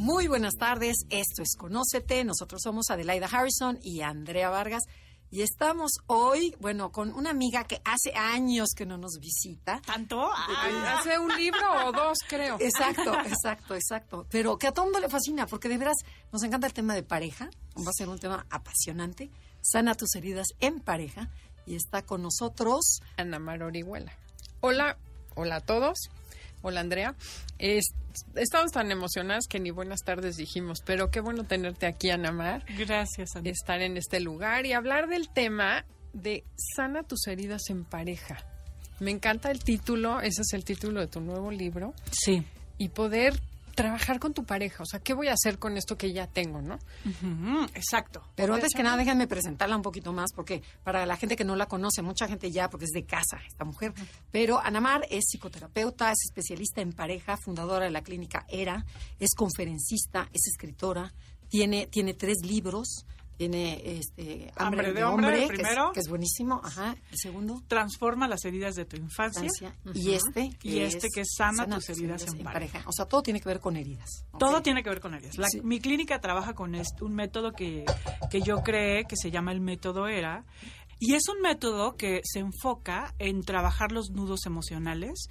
Muy buenas tardes, esto es Conócete, nosotros somos Adelaida Harrison y Andrea Vargas y estamos hoy, bueno, con una amiga que hace años que no nos visita. ¿Tanto? Hace un libro o dos, creo. Exacto, exacto, exacto. Pero que a todo mundo le fascina, porque de veras nos encanta el tema de pareja. Va a ser un tema apasionante. Sana tus heridas en pareja. Y está con nosotros Ana Mar Orihuela. Hola, hola a todos. Hola Andrea. Es- estamos tan emocionadas que ni buenas tardes dijimos, pero qué bueno tenerte aquí, Ana Mar. Gracias, Ana. Estar en este lugar y hablar del tema de sana tus heridas en pareja. Me encanta el título, ese es el título de tu nuevo libro, Sí. y poder trabajar con tu pareja. O sea, ¿qué voy a hacer con esto que ya tengo, no? Exacto. Pero antes que nada, déjenme presentarla un poquito más, porque para la gente que no la conoce, mucha gente ya, porque es de casa esta mujer. Pero Anamar es psicoterapeuta, es especialista en pareja, fundadora de la clínica ERA, es conferencista, es escritora, tiene, tiene tres libros. Tiene este, Hambre de hombre, el que es- primero. que, es, buenísimo. Ajá. El segundo, Transforma las heridas de tu infancia. Y este, Y este que es sana tus heridas en O sea, todo tiene que ver con heridas. Todo tiene que ver con heridas. La- Sí. Mi clínica trabaja con est- un método que, que yo creé, que se llama el método ERA. Y es un método que se enfoca en trabajar los nudos emocionales,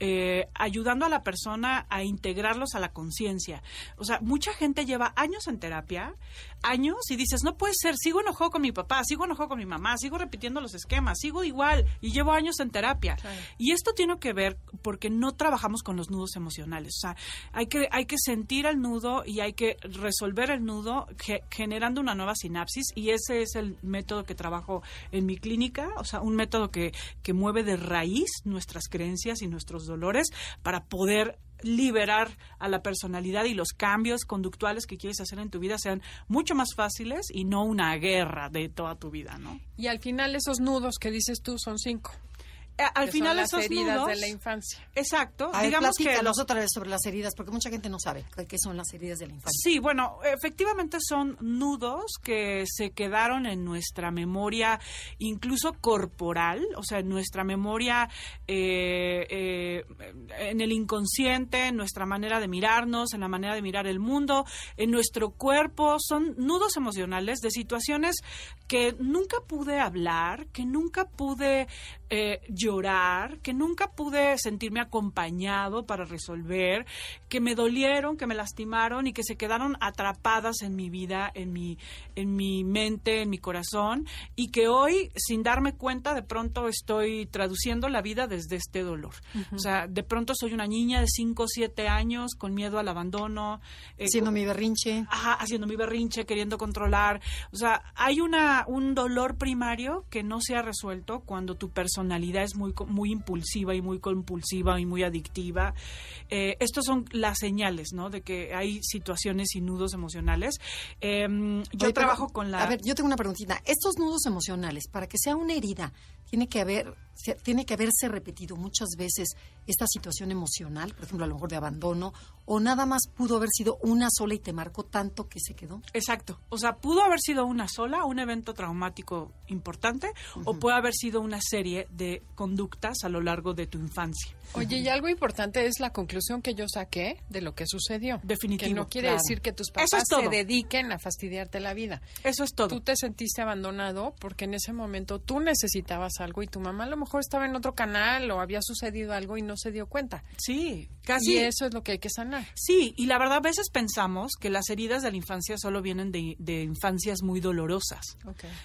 eh, ayudando a la persona a integrarlos a la conciencia. O sea, mucha gente lleva años en terapia, años, y dices, no puede ser, sigo enojado con mi papá, sigo enojado con mi mamá, sigo repitiendo los esquemas, sigo igual, y llevo años en terapia. Y esto tiene que ver porque no trabajamos con los nudos emocionales. O sea, hay que, hay que sentir el nudo y hay que resolver el nudo ge- generando una nueva sinapsis. Y ese es el método que trabajo en mi clínica. O sea, un método que, que mueve de raíz nuestras creencias y nuestros dolores para poder liberar a la personalidad y los cambios conductuales que quieres hacer en tu vida sean mucho más fáciles y no una guerra de toda tu vida, ¿no? Y al final esos nudos que dices tú son cinco. Eh, Al que final son las esos heridas nudos de la infancia. Exacto. A ver, digamos que otra vez sobre las heridas, porque mucha gente no sabe qué- qué son las heridas de la infancia. Sí, bueno, efectivamente son nudos que se quedaron en nuestra memoria, incluso corporal, o sea, en nuestra memoria, eh, eh, en el inconsciente, en nuestra manera de mirarnos, en la manera de mirar el mundo, en nuestro cuerpo. Son nudos emocionales de situaciones que nunca pude hablar, que nunca pude eh, llorar, que nunca pude sentirme acompañado para resolver, que me dolieron, que me lastimaron y que se quedaron atrapadas en mi vida, en mi, en mi mente, en mi corazón, y que hoy, sin darme cuenta, de pronto estoy traduciendo la vida desde este dolor. O sea, de pronto soy una niña de 5 o 7 años con miedo al abandono. eh, Haciendo mi berrinche. Ajá, haciendo mi berrinche, queriendo controlar. O sea, hay una, un dolor primario que no se ha resuelto cuando tu personalidad es muy, muy impulsiva y muy compulsiva y muy adictiva. Eh, estos son las señales, ¿no? De que hay situaciones y nudos emocionales. Em, yo Oye, pero, trabajo con la... A ver, yo tengo una preguntita. Estos nudos emocionales, para que sea una herida, tiene que haber, tiene que haberse repetido muchas veces esta situación emocional, por ejemplo, a lo mejor de abandono, o nada más pudo haber sido una sola y te marcó tanto que se quedó. Exacto. O sea, pudo haber sido una sola, un evento traumático importante, o puede haber sido una serie de conductas a lo largo de tu infancia. Oye, y algo importante es la conclusión que yo saqué de lo que sucedió. Definitivo, Que no quiere claro. decir que tus Eso papás es se dediquen a fastidiarte la vida. Eso es todo. Tú te sentiste abandonado porque en ese momento tú necesitabas algo y tu mamá a lo mejor estaba en otro canal o había sucedido algo y no se dio cuenta. Sí, casi. Y eso es lo que hay que sanar. Sí, y la verdad a veces pensamos que las heridas de la infancia solo vienen de, de infancias muy dolorosas.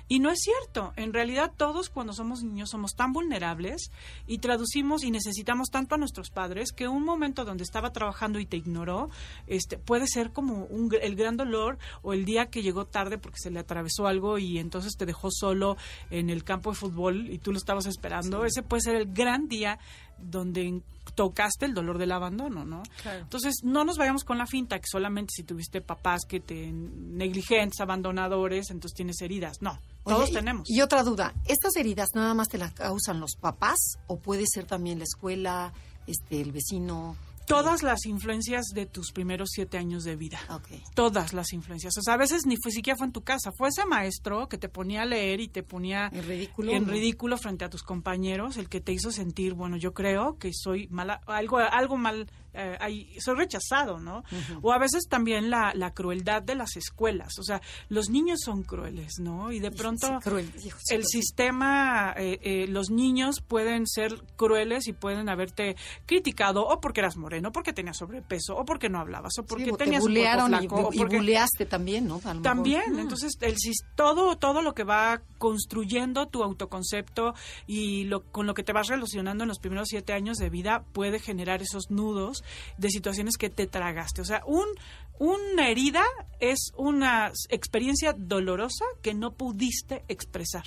Y no es cierto. En realidad todos cuando somos niños somos tan vulnerables y traducimos y necesitamos tanto a nuestros padres que un momento donde estaba trabajando y te ignoró, este, puede ser como un el gran dolor o el día que llegó tarde porque se le atravesó algo y entonces te dejó solo en el campo de fútbol y tú lo estabas esperando ese puede ser el gran día donde tocaste el dolor del abandono, ¿no? Claro. Entonces, no nos vayamos con la finta que solamente si tuviste papás que te negligentes, abandonadores, entonces tienes heridas. No, Oye, todos y- tenemos. Y otra duda, ¿estas heridas nada más te las causan los papás o puede ser también la escuela, este, el vecino? Todas las influencias de tus primeros siete años de vida. Ok. Todas las influencias. O sea, a veces ni fue siquiera fue en tu casa. Fue ese maestro que te ponía a leer y te ponía En ridículo, en ¿no? ridículo frente a tus compañeros, el que te hizo sentir, bueno, yo creo que soy mala, algo, algo mal, eh, ahí, soy rechazado, ¿no? O a veces también la, la crueldad de las escuelas. O sea, los niños son crueles, ¿no? Y de pronto Sí, cruel, hijo, sí, el sí. sistema, eh, eh, los niños pueden ser crueles y pueden haberte criticado o porque eras moreno, porque tenías sobrepeso, o porque no hablabas, o porque Sí, te tenías un cuerpo bulearon y, flaco, o y porque buleaste también, ¿no? Mejor. también, Mm. entonces el todo todo lo que va construyendo tu autoconcepto y lo con lo que te vas relacionando en los primeros siete años de vida puede generar esos nudos de situaciones que te tragaste. O sea, un una herida es una experiencia dolorosa que no pudiste expresar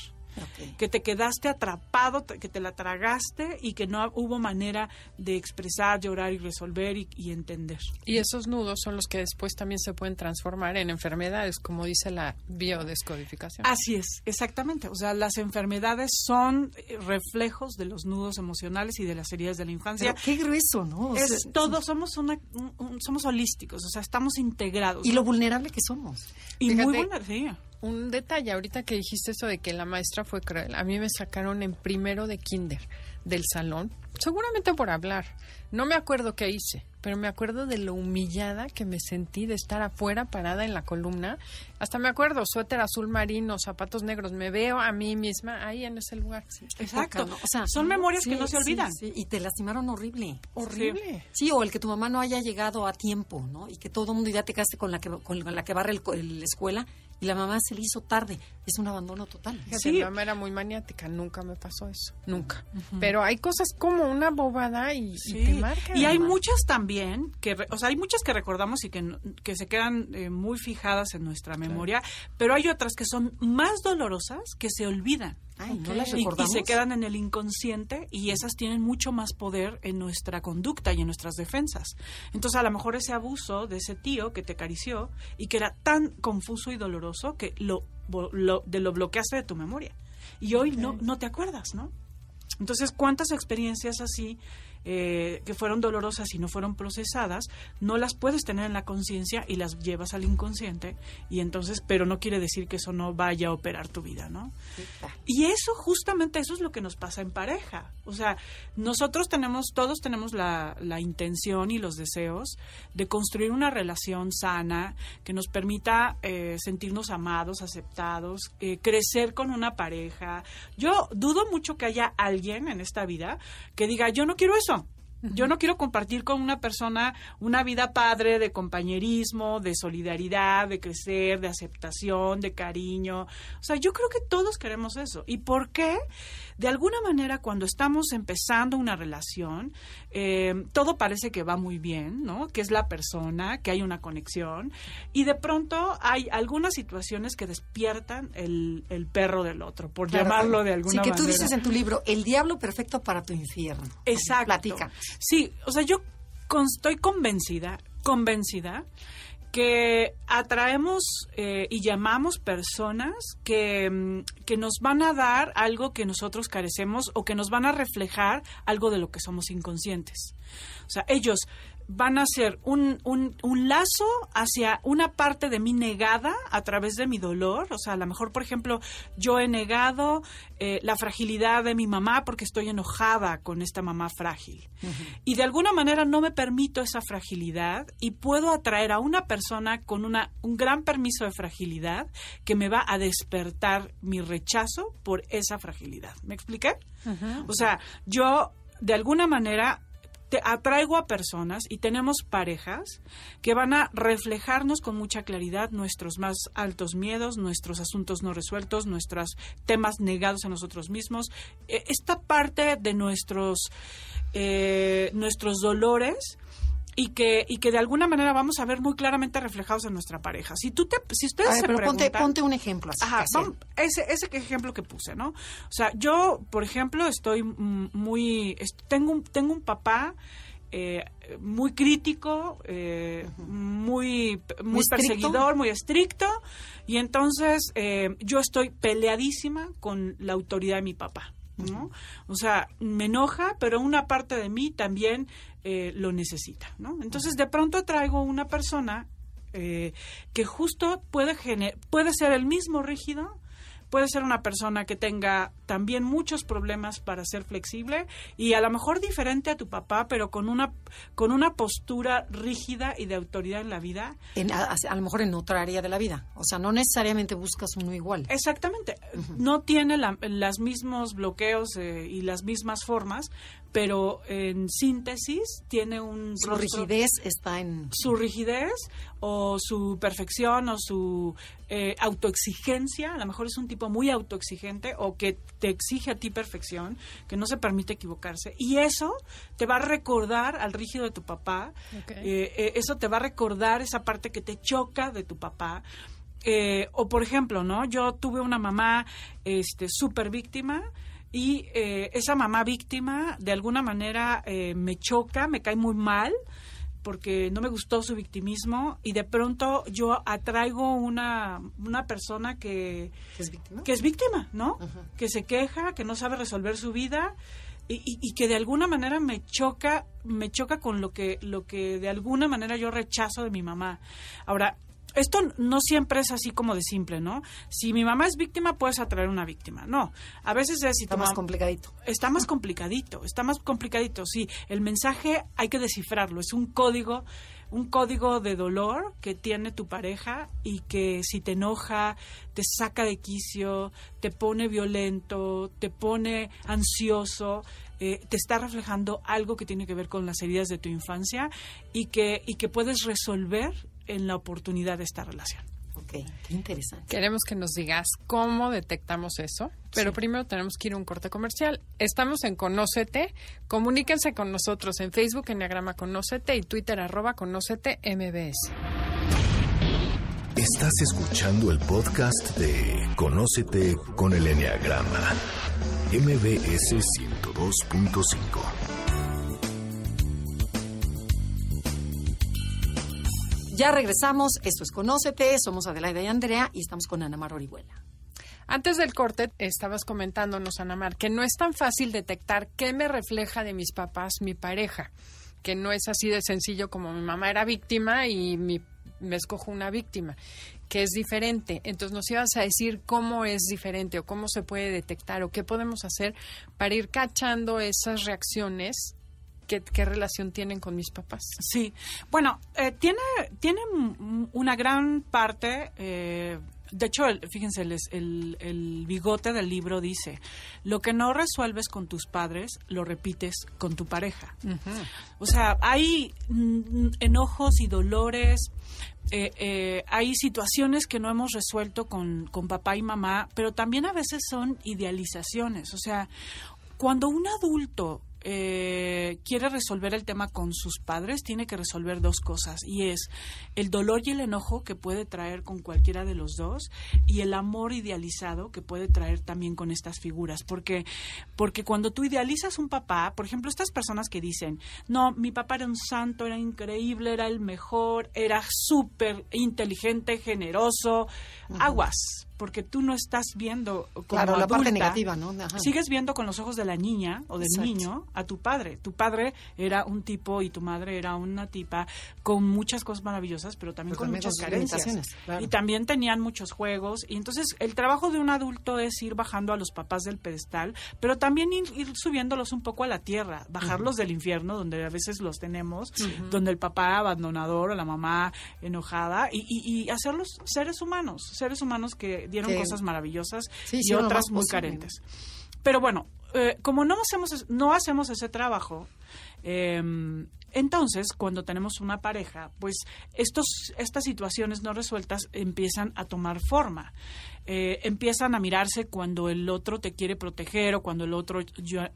Que te quedaste atrapado, que te la tragaste y que no hubo manera de expresar, llorar y resolver y, y entender. Y esos nudos son los que después también se pueden transformar en enfermedades, como dice la biodescodificación. Así es, exactamente. O sea, las enfermedades son eh, reflejos de los nudos emocionales y de las heridas de la infancia. Pero qué grueso, ¿no? O es sea, todo, somos una, un- un- somos holísticos, o sea, estamos integrados. Y lo vulnerable que somos. Y Fíjate, muy buena, sí. Un detalle, ahorita que dijiste eso de que la maestra fue cruel, a mí me sacaron en primero de kinder del salón, seguramente por hablar. No me acuerdo qué hice, pero me acuerdo de lo humillada que me sentí de estar afuera parada en la columna. Hasta me acuerdo, suéter azul marino, zapatos negros, me veo a mí misma ahí en ese lugar. Exacto. O sea, Son memorias que no se olvidan. sí, y te lastimaron horrible. Horrible. Sí, o el que tu mamá no haya llegado a tiempo, ¿no? Y que todo el mundo ya te quedaste con la que con la que barre el co- el- la escuela y la mamá se le hizo tarde. Es un abandono total. Fíjate, Sí. Mi mamá era muy maniática, nunca me pasó eso, nunca. Pero hay cosas como una bobada y, y te marcan. Y hay mamá. muchas también, que, re- o sea, hay muchas que recordamos y que, no- que se quedan eh, muy fijadas en nuestra memoria, pero hay otras que son más dolorosas que se olvidan. Ay, no las Y, y recordamos. se quedan en el inconsciente y esas tienen mucho más poder en nuestra conducta y en nuestras defensas. Entonces, a lo mejor ese abuso de ese tío que te acarició y que era tan confuso y doloroso que lo, lo- de lo bloqueaste de tu memoria. Y hoy no, no te acuerdas, ¿no? Entonces, ¿cuántas experiencias así eh, que fueron dolorosas y no fueron procesadas, no las puedes tener en la conciencia y las llevas al inconsciente y entonces, pero no quiere decir que eso no vaya a operar tu vida, ¿no? Y eso, justamente eso es lo que nos pasa en pareja. O sea, nosotros tenemos, todos tenemos la, la intención y los deseos de construir una relación sana que nos permita eh, sentirnos amados, aceptados, eh, crecer con una pareja. Yo dudo mucho que haya alguien en esta vida que diga, yo no quiero eso. Yo no quiero compartir con una persona una vida padre de compañerismo, de solidaridad, de crecer, de aceptación, de cariño. O sea, yo creo que todos queremos eso. ¿Y por qué? De alguna manera, cuando estamos empezando una relación, eh, todo parece que va muy bien, ¿no? Que es la persona, que hay una conexión. Y de pronto hay algunas situaciones que despiertan el, el perro del otro, por Claro, llamarlo de alguna Sí, que manera. tú dices en tu libro, el diablo perfecto para tu infierno. Exacto. Platica. Sí, o sea, yo con- estoy convencida, convencida que atraemos eh, y llamamos personas que, mm, que nos van a dar algo que nosotros carecemos o que nos van a reflejar algo de lo que somos inconscientes. O sea, ellos van a ser un, un, un lazo hacia una parte de mí negada a través de mi dolor. O sea, a lo mejor, por ejemplo, yo he negado eh, la fragilidad de mi mamá porque estoy enojada con esta mamá frágil. Y de alguna manera no me permito esa fragilidad y puedo atraer a una persona con una, un gran permiso de fragilidad que me va a despertar mi rechazo por esa fragilidad. ¿Me expliqué? O sea, yo de alguna manera te atraigo a personas y tenemos parejas que van a reflejarnos con mucha claridad nuestros más altos miedos, nuestros asuntos no resueltos, nuestros temas negados a nosotros mismos. Eh, Esta parte de nuestros, eh, nuestros dolores y que y que de alguna manera vamos a ver muy claramente reflejados en nuestra pareja. Si tú te si ustedes se pero ponte, preguntan- ponte un ejemplo así. Ajá, vamos- ese, ese ejemplo que puse, ¿no? O sea, yo, por ejemplo, estoy muy... tengo, un, tengo un papá eh, muy crítico, eh, muy, muy, Muy perseguidor, muy estricto, y entonces eh, yo estoy peleadísima con la autoridad de mi papá. ¿no? O sea, me enoja, pero una parte de mí también eh, lo necesita, ¿no? Entonces, de pronto traigo una persona eh, que justo puede, puede ser el mismo rígido, puede ser una persona que tenga también muchos problemas para ser flexible y a lo mejor diferente a tu papá, pero con una, con una postura rígida y de autoridad en la vida. En- a, a lo mejor en otra área de la vida. O sea, no necesariamente buscas uno igual. Exactamente. No tiene la- los mismos bloqueos eh, y las mismas formas, pero en síntesis tiene un Su rostro- rigidez está en... su rigidez o su perfección o su eh, autoexigencia, a lo mejor es un tipo muy autoexigente o que te exige a ti perfección, que no se permite equivocarse. Y eso te va a recordar al rígido de tu papá, eh, eh, eso te va a recordar esa parte que te choca de tu papá. Eh, o por ejemplo, ¿no? Yo tuve una mamá este súper víctima y eh, esa mamá víctima de alguna manera me choca, me cae muy mal porque no me gustó su victimismo y de pronto yo atraigo una, una persona que, ¿Es víctima? que es víctima, ¿no? Que se queja, que no sabe resolver su vida y, y- y que de alguna manera me choca, me choca con lo que, lo que de alguna manera yo rechazo de mi mamá. Ahora, esto no siempre es así como de simple, ¿no? Si mi mamá es víctima, puedes atraer una víctima. No, a veces es si Está más complicadito. está más complicadito, está más complicadito. Sí, el mensaje hay que descifrarlo. Es un código, un código de dolor que tiene tu pareja y que si te enoja, te saca de quicio, te pone violento, te pone ansioso. eh, te está reflejando algo que tiene que ver con las heridas de tu infancia y que, y que puedes resolver en la oportunidad de esta relación. Ok, qué interesante. Queremos que nos digas cómo detectamos eso, pero primero tenemos que ir a un corte comercial. Estamos en Conócete. Comuníquense con nosotros en Facebook, Enneagrama Conócete y Twitter, arroba Conócete MBS. Estás escuchando el podcast de Conócete con el Enneagrama. MBS 102.5. Ya regresamos. Esto es Conócete. Somos Adelaida y Andrea y estamos con Ana Mar Orihuela. Antes del corte, estabas comentándonos, Anamar, que no es tan fácil detectar qué me refleja de mis papás mi pareja, que no es así de sencillo como mi mamá era víctima y mi, me escojo una víctima, que es diferente. Entonces nos ibas a decir cómo es diferente o cómo se puede detectar o qué podemos hacer para ir cachando esas reacciones, qué, qué relación tienen con mis papás. Sí, bueno, eh, tiene, tiene una gran parte, eh, de hecho, el- fíjense, el, el, el bigote del libro dice, lo que no resuelves con tus padres, lo repites con tu pareja. O sea, hay mm, enojos y dolores, eh, eh, hay situaciones que no hemos resuelto con, con papá y mamá, pero también a veces son idealizaciones. O sea, cuando un adulto eh, quiere resolver el tema con sus padres, tiene que resolver dos cosas, y es el dolor y el enojo que puede traer con cualquiera de los dos, y el amor idealizado que puede traer también con estas figuras, porque, porque cuando tú idealizas un papá, por ejemplo, estas personas que dicen, no, mi papá era un santo, era increíble, era el mejor, era súper inteligente, generoso, aguas, porque tú no estás viendo como Claro, la parte negativa, ¿no? Ajá. Sigues viendo con los ojos de la niña o del Exacto. niño a tu padre. Tu padre era un tipo y tu madre era una tipa con muchas cosas maravillosas, pero también Pero con también muchas carencias. claro. Y también tenían muchos juegos. Y entonces el trabajo de un adulto es ir bajando a los papás del pedestal, pero también ir, ir subiéndolos un poco a la tierra, bajarlos del infierno, donde a veces los tenemos, donde el papá abandonador o la mamá enojada, y, y- y hacerlos seres humanos, seres humanos que dieron cosas maravillosas Sí, y otras muy posible. carentes. Pero bueno, eh, como no hacemos, no hacemos ese trabajo, eh, entonces, cuando tenemos una pareja, pues estos, estas situaciones no resueltas empiezan a tomar forma. Eh, empiezan a mirarse cuando el otro te quiere proteger o cuando el otro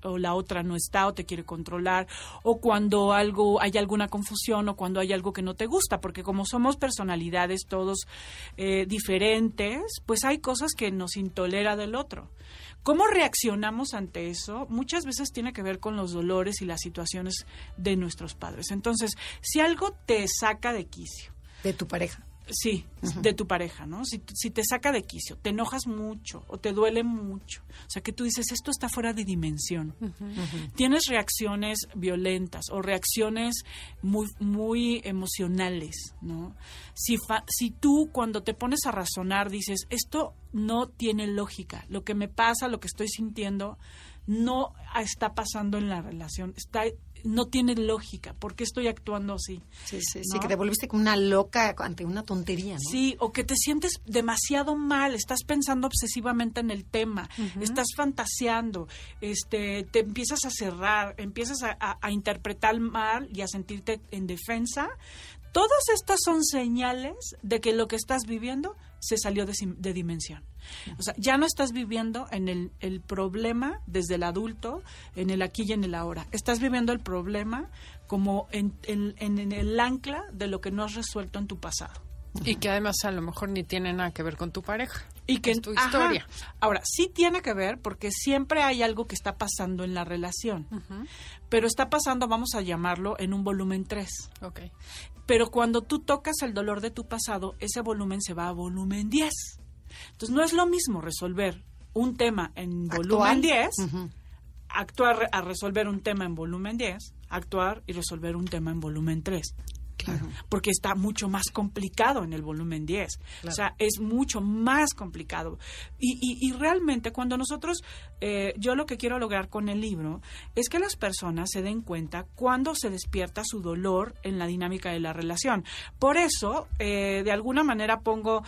o la otra no está o te quiere controlar o cuando algo hay alguna confusión o cuando hay algo que no te gusta porque como somos personalidades todos eh, diferentes pues hay cosas que nos intolera del otro ¿Cómo reaccionamos ante eso? Muchas veces tiene que ver con los dolores y las situaciones de nuestros padres. Entonces, si algo te saca de quicio. De tu pareja. Sí, de tu pareja, ¿no? Si, si, te saca de quicio, te enojas mucho o te duele mucho. O sea, que tú dices, esto está fuera de dimensión. Tienes reacciones violentas o reacciones muy, muy emocionales, ¿no? Si, si tú cuando te pones a razonar dices, esto no tiene lógica, lo que me pasa, lo que estoy sintiendo, no está pasando en la relación, está no tiene lógica. ¿Por qué estoy actuando así? Sí, sí, sí, que te volviste como una loca ante una tontería, ¿no? Sí, o que te sientes demasiado mal, estás pensando obsesivamente en el tema, estás fantaseando, este, te empiezas a cerrar, empiezas a, a interpretar mal y a sentirte en defensa. Todas estas son señales de que lo que estás viviendo se salió de, dimensión. O sea, ya no estás viviendo en el, el, problema desde el adulto, en el aquí y en el ahora. Estás viviendo el problema como en, en, el ancla de lo que no has resuelto en tu pasado. Y que además a lo mejor ni tiene nada que ver con tu pareja. Y que es tu historia. Ahora, sí tiene que ver porque siempre hay algo que está pasando en la relación. Pero está pasando, vamos a llamarlo, en un volumen 3. Okay. Pero cuando tú tocas el dolor de tu pasado, ese volumen se va a volumen 10. Entonces, no es lo mismo resolver un tema en volumen 10, actuar a resolver un tema en volumen 10, actuar y resolver un tema en volumen 3. Porque está mucho más complicado en el volumen 10. O sea, es mucho más complicado. Y, realmente cuando nosotros, eh, yo lo que quiero lograr con el libro es que las personas se den cuenta cuando se despierta su dolor en la dinámica de la relación. Por eso, eh, de alguna manera pongo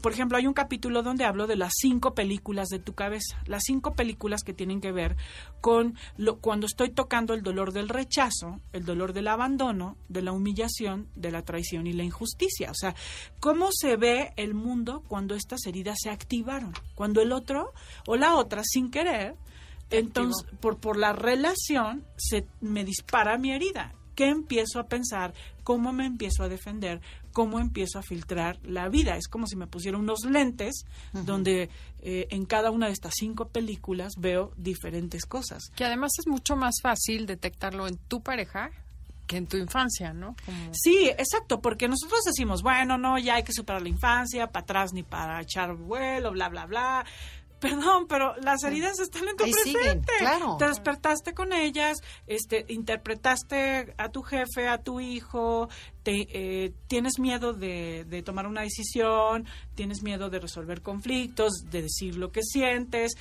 por ejemplo, hay un capítulo donde hablo de las cinco películas de tu cabeza, las cinco películas que tienen que ver con lo, cuando estoy tocando el dolor del rechazo, el dolor del abandono, de la humillación, de la traición y la injusticia. O sea, cómo se ve el mundo cuando estas heridas se activaron, cuando el otro o la otra, sin querer, entonces por, por la relación se me dispara mi herida. ¿Qué empiezo a pensar? ¿Cómo me empiezo a defender? Cómo empiezo a filtrar la vida. Es como si me pusiera unos lentes donde eh, en cada una de estas cinco películas veo diferentes cosas. Que además es mucho más fácil detectarlo en tu pareja que en tu infancia, ¿no? Sí, exacto, porque nosotros decimos, bueno, no, ya hay que superar la infancia, para atrás ni para echar vuelo, bla, bla, bla perdón, pero las heridas están en tu presente. claro. Te despertaste con ellas, este, interpretaste a tu jefe, a tu hijo, te, eh, tienes miedo de, de, tomar una decisión, tienes miedo de resolver conflictos, de decir lo que sientes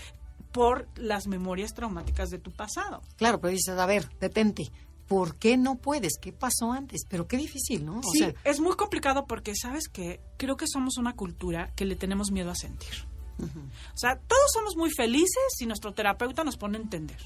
por las memorias traumáticas de tu pasado. Claro, pero dices, a ver, detente. ¿Por qué no puedes? ¿Qué pasó antes? Pero qué difícil, ¿no? sí, es muy complicado porque, ¿sabes que Creo que somos una cultura que le tenemos miedo a sentir. O sea, todos somos muy felices si nuestro terapeuta nos pone a entender.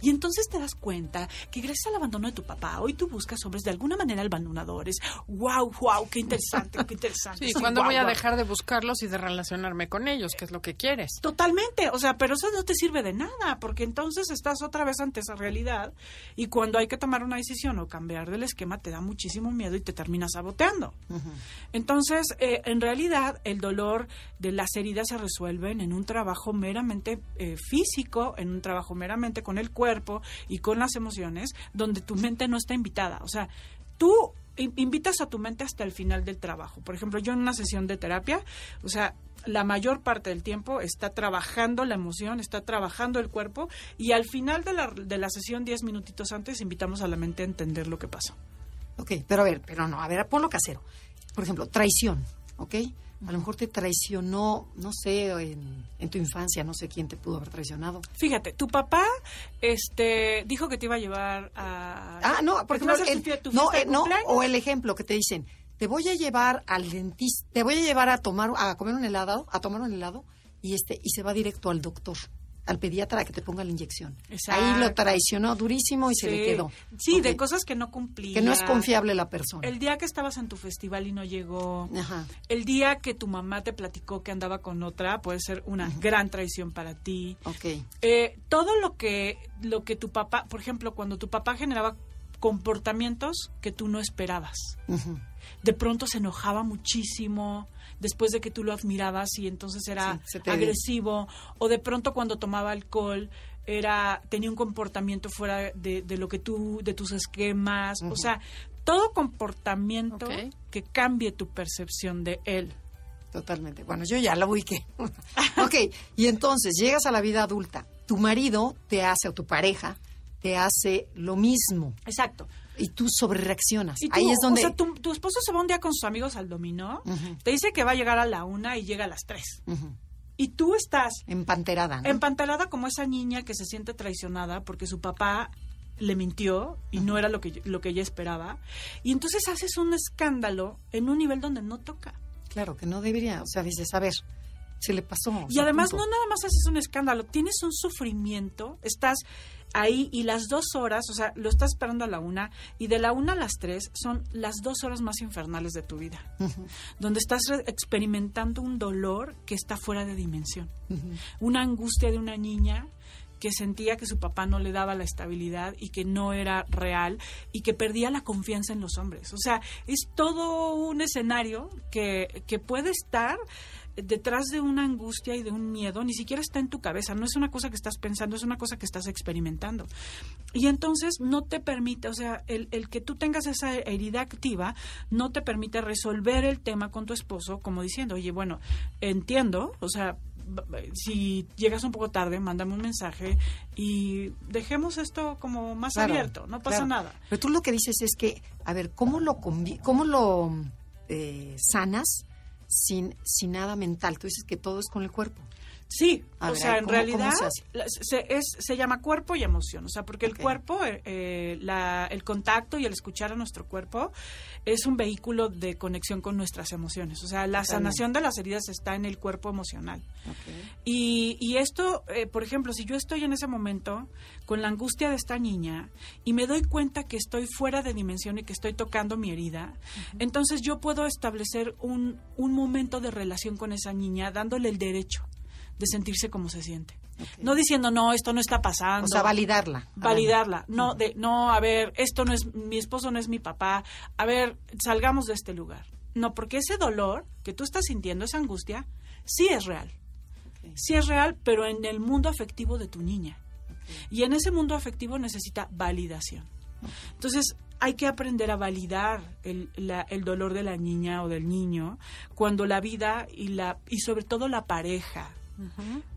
Y entonces te das cuenta que gracias al abandono de tu papá, hoy tú buscas hombres de alguna manera abandonadores. ¡Wow, wow! ¡Qué interesante, qué interesante! Sí, ¿cuándo voy a dejar de buscarlos y de relacionarme con ellos? ¿Qué es lo que quieres? Totalmente. O sea, pero eso no te sirve de nada, porque entonces estás otra vez ante esa realidad y cuando hay que tomar una decisión o cambiar del esquema te da muchísimo miedo y te terminas saboteando. Entonces, eh, en realidad, el dolor de las heridas se resuelven en un trabajo meramente eh, físico, en un trabajo meramente con el cuerpo y con las emociones, donde tu mente no está invitada. O sea, tú invitas a tu mente hasta el final del trabajo. Por ejemplo, yo en una sesión de terapia, o sea, la mayor parte del tiempo está trabajando la emoción, está trabajando el cuerpo y al final de la, de la sesión, diez minutitos antes, invitamos a la mente a entender lo que pasó. Ok, pero a ver, pero no, a ver, ponlo casero. Por ejemplo, traición, ¿ok? A lo mejor te traicionó, no sé, en, tu infancia, no sé quién te pudo haber traicionado. Fíjate, tu papá este, dijo que te iba a llevar a... Ah, no, porque no, no, eh, no, o el ejemplo que te dicen, te voy a llevar al dentista, te voy a llevar a tomar, a comer un helado, a tomar un helado, y este, y se va directo al doctor. Al pediatra que te ponga la inyección. Exacto. Ahí lo traicionó durísimo y se le quedó. Sí, de cosas que no cumplía. Que no es confiable la persona. El día que estabas en tu festival y no llegó. Ajá. El día que tu mamá te platicó que andaba con otra puede ser una gran traición para ti. Ok. Eh, todo lo que lo que tu papá, por ejemplo, cuando tu papá generaba comportamientos que tú no esperabas. De pronto se enojaba muchísimo después de que tú lo admirabas y entonces era Sí, se te- agresivo o de pronto cuando tomaba alcohol era tenía un comportamiento fuera de, de lo que tú de tus esquemas, o sea, todo comportamiento que cambie tu percepción de él. Totalmente. Bueno, yo ya la ubiqué. ok, y entonces llegas a la vida adulta. Tu marido te hace, o tu pareja, te hace lo mismo. Exacto. Y tú sobrereaccionas. Y tú, Ahí es donde... O sea, tu, tu esposo se va un día con sus amigos al dominó, te dice que va a llegar a la una y llega a las tres. Y tú estás Empanterada, ¿no? empantalada como esa niña que se siente traicionada porque su papá le mintió y no era lo que, lo que ella esperaba. Y entonces haces un escándalo en un nivel donde no toca. Claro, que no debería. O sea, dices, a ver, se le pasó. Y además punto. no nada más haces un escándalo, tienes un sufrimiento, estás ahí y las dos horas, o sea, lo estás esperando a la una y de la una a las tres son las dos horas más infernales de tu vida, donde estás experimentando un dolor que está fuera de dimensión, una angustia de una niña que sentía que su papá no le daba la estabilidad y que no era real y que perdía la confianza en los hombres. O sea, es todo un escenario que, que puede estar detrás de una angustia y de un miedo, ni siquiera está en tu cabeza, no es una cosa que estás pensando, es una cosa que estás experimentando. Y entonces no te permite, o sea, el, el que tú tengas esa herida activa no te permite resolver el tema con tu esposo como diciendo, oye, bueno, entiendo, o sea, si llegas un poco tarde, mándame un mensaje y dejemos esto como más Claro, abierto, no pasa claro. nada. Pero tú lo que dices es que, a ver, ¿cómo lo, cómo lo eh, sanas sin, sin nada mental? Tú dices que todo es con el cuerpo. Sí, A o ver, sea, en ¿cómo- realidad se es, se llama cuerpo y emoción, o sea, porque el cuerpo, eh, eh, la- el contacto y el escuchar a nuestro cuerpo es un vehículo de conexión con nuestras emociones, o sea, la Totalmente. sanación de las heridas está en el cuerpo emocional. Y, y esto, eh, por ejemplo, si yo estoy en ese momento con la angustia de esta niña y me doy cuenta que estoy fuera de dimensión y que estoy tocando mi herida, entonces yo puedo establecer un, un momento de relación con esa niña dándole el derecho de sentirse como se siente. No diciendo, no, esto no está pasando. O sea, validarla. Validarla. No, de, no, a ver, esto no es, mi esposo no es mi papá. A ver, salgamos de este lugar. No, porque ese dolor que tú estás sintiendo, esa angustia, sí es real. Sí es real, pero en el mundo afectivo de tu niña. Y en ese mundo afectivo necesita validación. Entonces, hay que aprender a validar el, la- el dolor de la niña o del niño cuando la vida y, la, y sobre todo la pareja,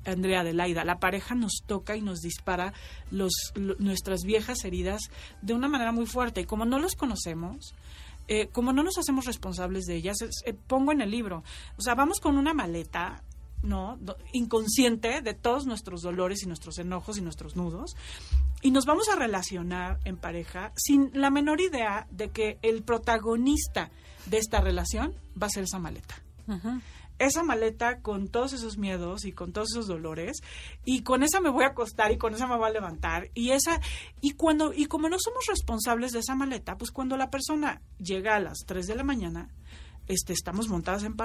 Andrea Adelaida, la pareja nos toca y nos dispara nuestras viejas heridas de una manera muy fuerte. Y como no los conocemos, eh, como no nos hacemos responsables de ellas, eh, pongo en el libro, o sea, vamos con una maleta, ¿no? Inconsciente de todos nuestros dolores y nuestros enojos y nuestros nudos. Y nos vamos a relacionar en pareja sin la menor idea de que el protagonista de esta relación va a ser esa maleta esa maleta con todos esos miedos y con todos esos dolores y con esa me voy a acostar y con esa me voy a levantar y esa y cuando y como no somos responsables de esa maleta pues cuando la persona llega a las 3 de la mañana este estamos montadas en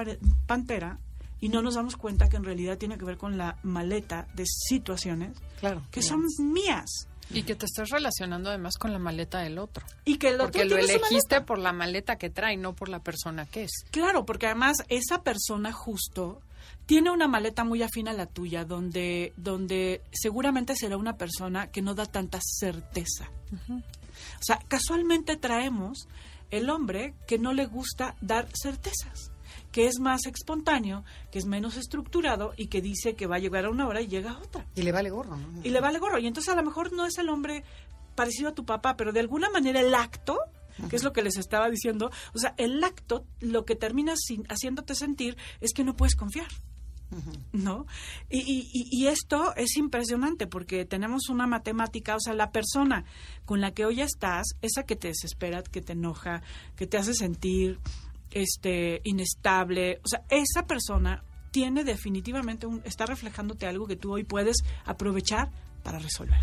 pantera y no nos damos cuenta que en realidad tiene que ver con la maleta de situaciones Claro. que son mías Y que te estás relacionando además con la maleta del otro. y que el otro Porque lo elegiste por la maleta que trae, no por la persona que es. Claro, porque además esa persona justo tiene una maleta muy afín a la tuya, donde, donde seguramente será una persona que no da tanta certeza. O sea, casualmente traemos el hombre que no le gusta dar certezas, que es más espontáneo, que es menos estructurado y que dice que va a llegar a una hora y llega a otra. Y le vale gorro, ¿no? Y le vale gorro. Y entonces a lo mejor no es el hombre parecido a tu papá, pero de alguna manera el acto, que es lo que les estaba diciendo, o sea, el acto lo que termina sin- haciéndote sentir es que no puedes confiar. ¿No? Y, y- y- y esto es impresionante porque tenemos una matemática, o sea, la persona con la que hoy estás, esa que te desespera, que te enoja, que te hace sentir este inestable, o sea, esa persona tiene definitivamente un, está reflejándote algo que tú hoy puedes aprovechar para resolver.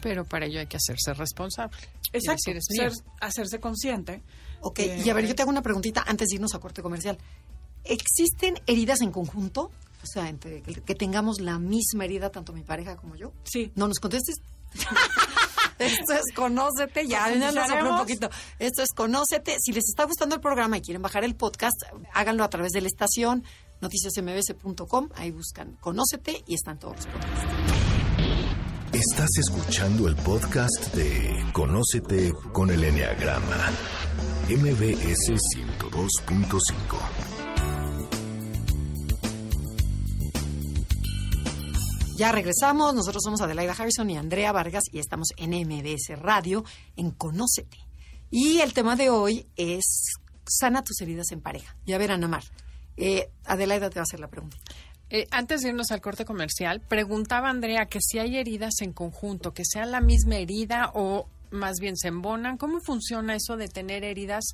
Pero para ello hay que hacerse responsable. Exacto, decir, hacerse consciente. Ok, Eh, y a ver, yo te hago una preguntita antes de irnos a corte comercial. ¿Existen heridas en conjunto? O sea, entre que, que tengamos la misma herida, tanto mi pareja como yo. Sí. No nos contestes. Esto es Conócete, ya, ya nos un poquito. Esto es Conócete. Si les está gustando el programa y quieren bajar el podcast, háganlo a través de la estación noticiasmbs.com. Ahí buscan Conócete y están todos los podcasts. Estás escuchando el podcast de Conócete con el Enneagrama. MBS 102.5. Ya regresamos. Nosotros somos Adelaida Harrison y Andrea Vargas y estamos en MBS Radio en Conócete. Y el tema de hoy es sana tus heridas en pareja. Ya verán, Amar. Eh, Adelaida te va a hacer la pregunta. Eh, antes de irnos al corte comercial, preguntaba Andrea que si hay heridas en conjunto, que sea la misma herida o más bien se embonan. ¿Cómo funciona eso de tener heridas,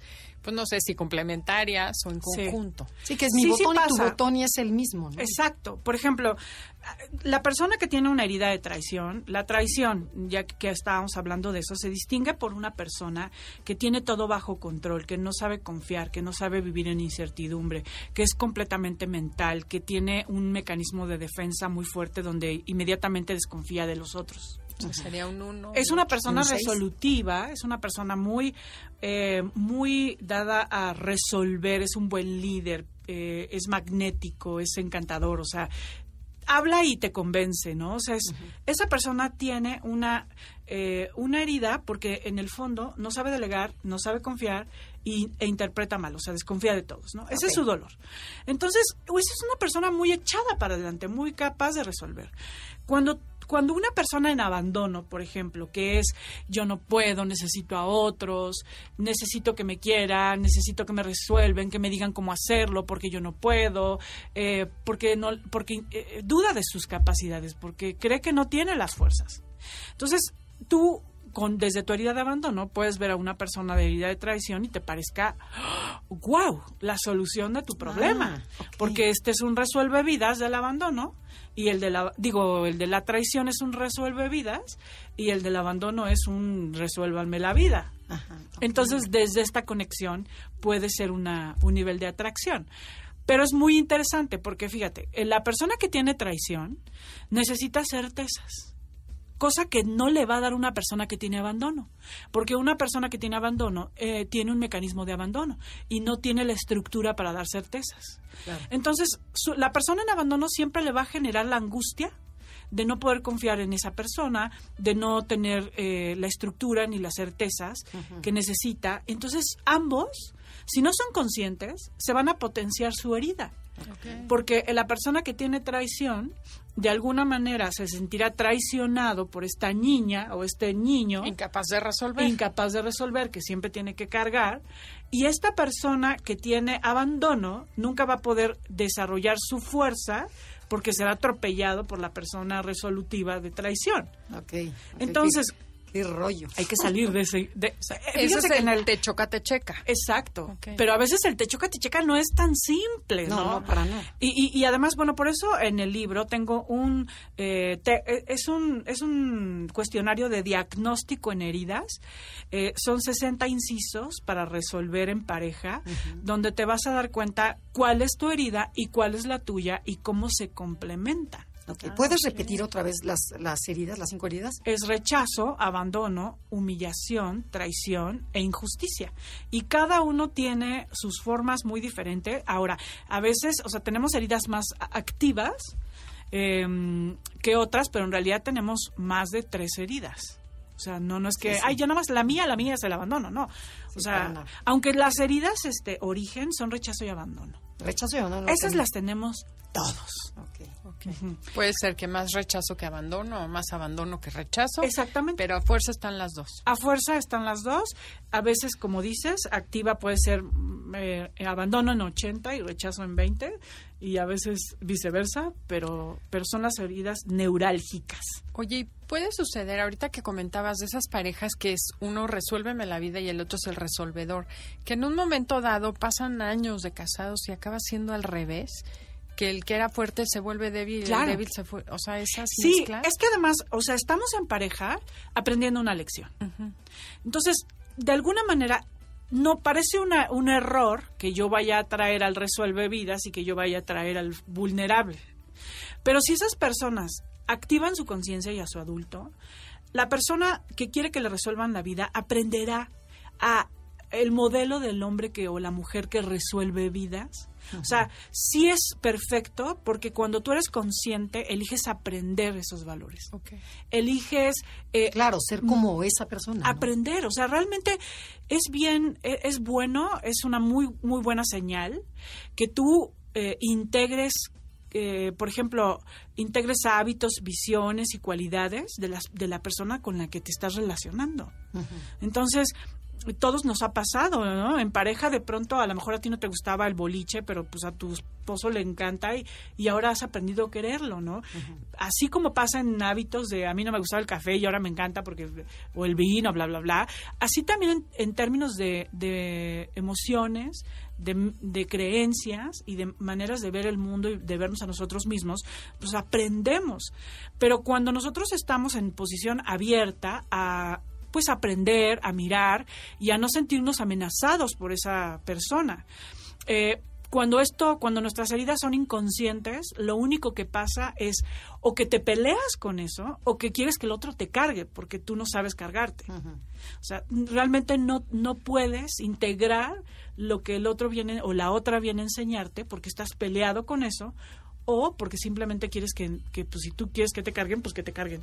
pues no sé si complementarias o en conjunto? Sí, que es mi Sí, sí botón y tu botón y es el mismo. ¿no? Exacto. Por ejemplo, la persona que tiene una herida de traición, la traición, ya que estábamos hablando de eso, se distingue por una persona que tiene todo bajo control, que no sabe confiar, que no sabe vivir en incertidumbre, que es completamente mental, que tiene un mecanismo de defensa muy fuerte donde inmediatamente desconfía de los otros. O sea, sería un uno. Es una persona Un resolutiva, es una persona muy, eh, muy dada a resolver, es un buen líder, eh, es magnético, es encantador, o sea, habla y te convence, ¿no? O sea, es- esa persona tiene una, eh, una herida porque en el fondo no sabe delegar, no sabe confiar y, e interpreta mal, o sea, desconfía de todos, ¿no? Ese es su dolor. Entonces, pues es una persona muy echada para adelante, muy capaz de resolver. Cuando cuando una persona en abandono, por ejemplo, que es yo no puedo, necesito a otros, necesito que me quieran, necesito que me resuelven, que me digan cómo hacerlo, porque yo no puedo, eh, porque no, porque eh, duda de sus capacidades, porque cree que no tiene las fuerzas. Entonces, tú con, desde tu herida de abandono puedes ver a una persona de herida de traición y te parezca, wow, la solución de tu problema. Ah. Porque este es un resuelve vidas del abandono y el de la, digo, el de la traición es un resuelve vidas y el del abandono es un resuélvanme la vida. Ajá. Entonces, desde esta conexión puede ser una, un nivel de atracción. Pero es muy interesante porque, fíjate, eh, la persona que tiene traición necesita certezas, cosa que no le va a dar una persona que tiene abandono, porque una persona que tiene abandono eh, tiene un mecanismo de abandono y no tiene la estructura para dar certezas. Claro. Entonces, su- la persona en abandono siempre le va a generar la angustia de no poder confiar en esa persona, de no tener eh, la estructura ni las certezas que necesita. Entonces, ambos, si no son conscientes, se van a potenciar su herida. Porque la persona que tiene traición, de alguna manera se sentirá traicionado por esta niña o este niño Incapaz de resolver. incapaz de resolver, que siempre tiene que cargar, y esta persona que tiene abandono nunca va a poder desarrollar su fuerza porque será atropellado por la persona resolutiva de traición. Ok, ok, Entonces, qué, rollo. hay que salir de ese... de- es que en el- te choca, te checa. Exacto. Pero a veces el te choca, te checa no es tan simple, No, ¿no? no, para nada. Y, y, y además, bueno, por eso en el libro tengo un, eh, te- eh, es un es un cuestionario de diagnóstico en heridas. Eh, son 60 incisos para resolver en pareja, donde te vas a dar cuenta cuál es tu herida y cuál es la tuya y cómo se complementan. Ah, ¿Puedes repetir otra vez las, las heridas, las cinco heridas? es rechazo, abandono, humillación, traición e injusticia. Y cada uno tiene sus formas muy diferentes. Ahora, a veces, o sea, tenemos heridas más activas em, que otras, pero en realidad tenemos más de tres heridas. O sea, no, no es que, Sí, sí. ay, ya nada más la mía, la mía es el abandono, no. Sí, o sea, aunque las heridas, este, origen son rechazo y abandono. ¿Rechazo y abandono? Esas las tenemos todos. Puede ser que más rechazo que abandono o más abandono que rechazo. Exactamente. Pero a fuerza están las dos. A fuerza están las dos. A veces, como dices, activa puede ser eh, abandono en 80 y rechazo en 20. Y a veces viceversa, pero, pero son las heridas neurálgicas. Oye, ¿y puede suceder ahorita que comentabas de esas parejas que es uno resuélveme la vida y el otro es el resolvedor, que en un momento dado pasan años de casados y acaba siendo al revés? Que el que era fuerte se vuelve débil, Claro. el débil se fue, o sea, esas Sí, mezclas. es que además, o sea, estamos en pareja aprendiendo una lección. Entonces, de alguna manera, no parece una, un error que yo vaya a traer al resuelve vidas y que yo vaya a traer al vulnerable. Pero si esas personas activan su conciencia y a su adulto, la persona que quiere que le resuelvan la vida aprenderá a el modelo del hombre que o la mujer que resuelve vidas. O sea, sí es perfecto porque cuando tú eres consciente eliges aprender esos valores. Ok. Eliges eh, Claro, ser como esa persona. ¿no? aprender. O sea, realmente es bien, e- es bueno, es una muy, muy buena señal que tú eh, integres, eh, por ejemplo, integres hábitos, visiones y cualidades de, las, de la persona con la que te estás relacionando. Entonces, todos nos ha pasado, ¿no? En pareja de pronto a lo mejor a ti no te gustaba el boliche, pero pues a tu esposo le encanta y, y ahora has aprendido a quererlo, ¿no? Así como pasa en hábitos de a mí no me gustaba el café y ahora me encanta porque o el vino, bla, bla, bla. Así también en, en términos de, de emociones, de, de creencias y de maneras de ver el mundo y de vernos a nosotros mismos, pues aprendemos. Pero cuando nosotros estamos en posición abierta a pues aprender, a mirar y a no sentirnos amenazados por esa persona. Eh, cuando esto, cuando nuestras heridas son inconscientes, lo único que pasa es o que te peleas con eso o que quieres que el otro te cargue porque tú no sabes cargarte. O sea, realmente no, no puedes integrar lo que el otro viene o la otra viene a enseñarte porque estás peleado con eso o porque simplemente quieres que, que pues, si tú quieres que te carguen, pues que te carguen.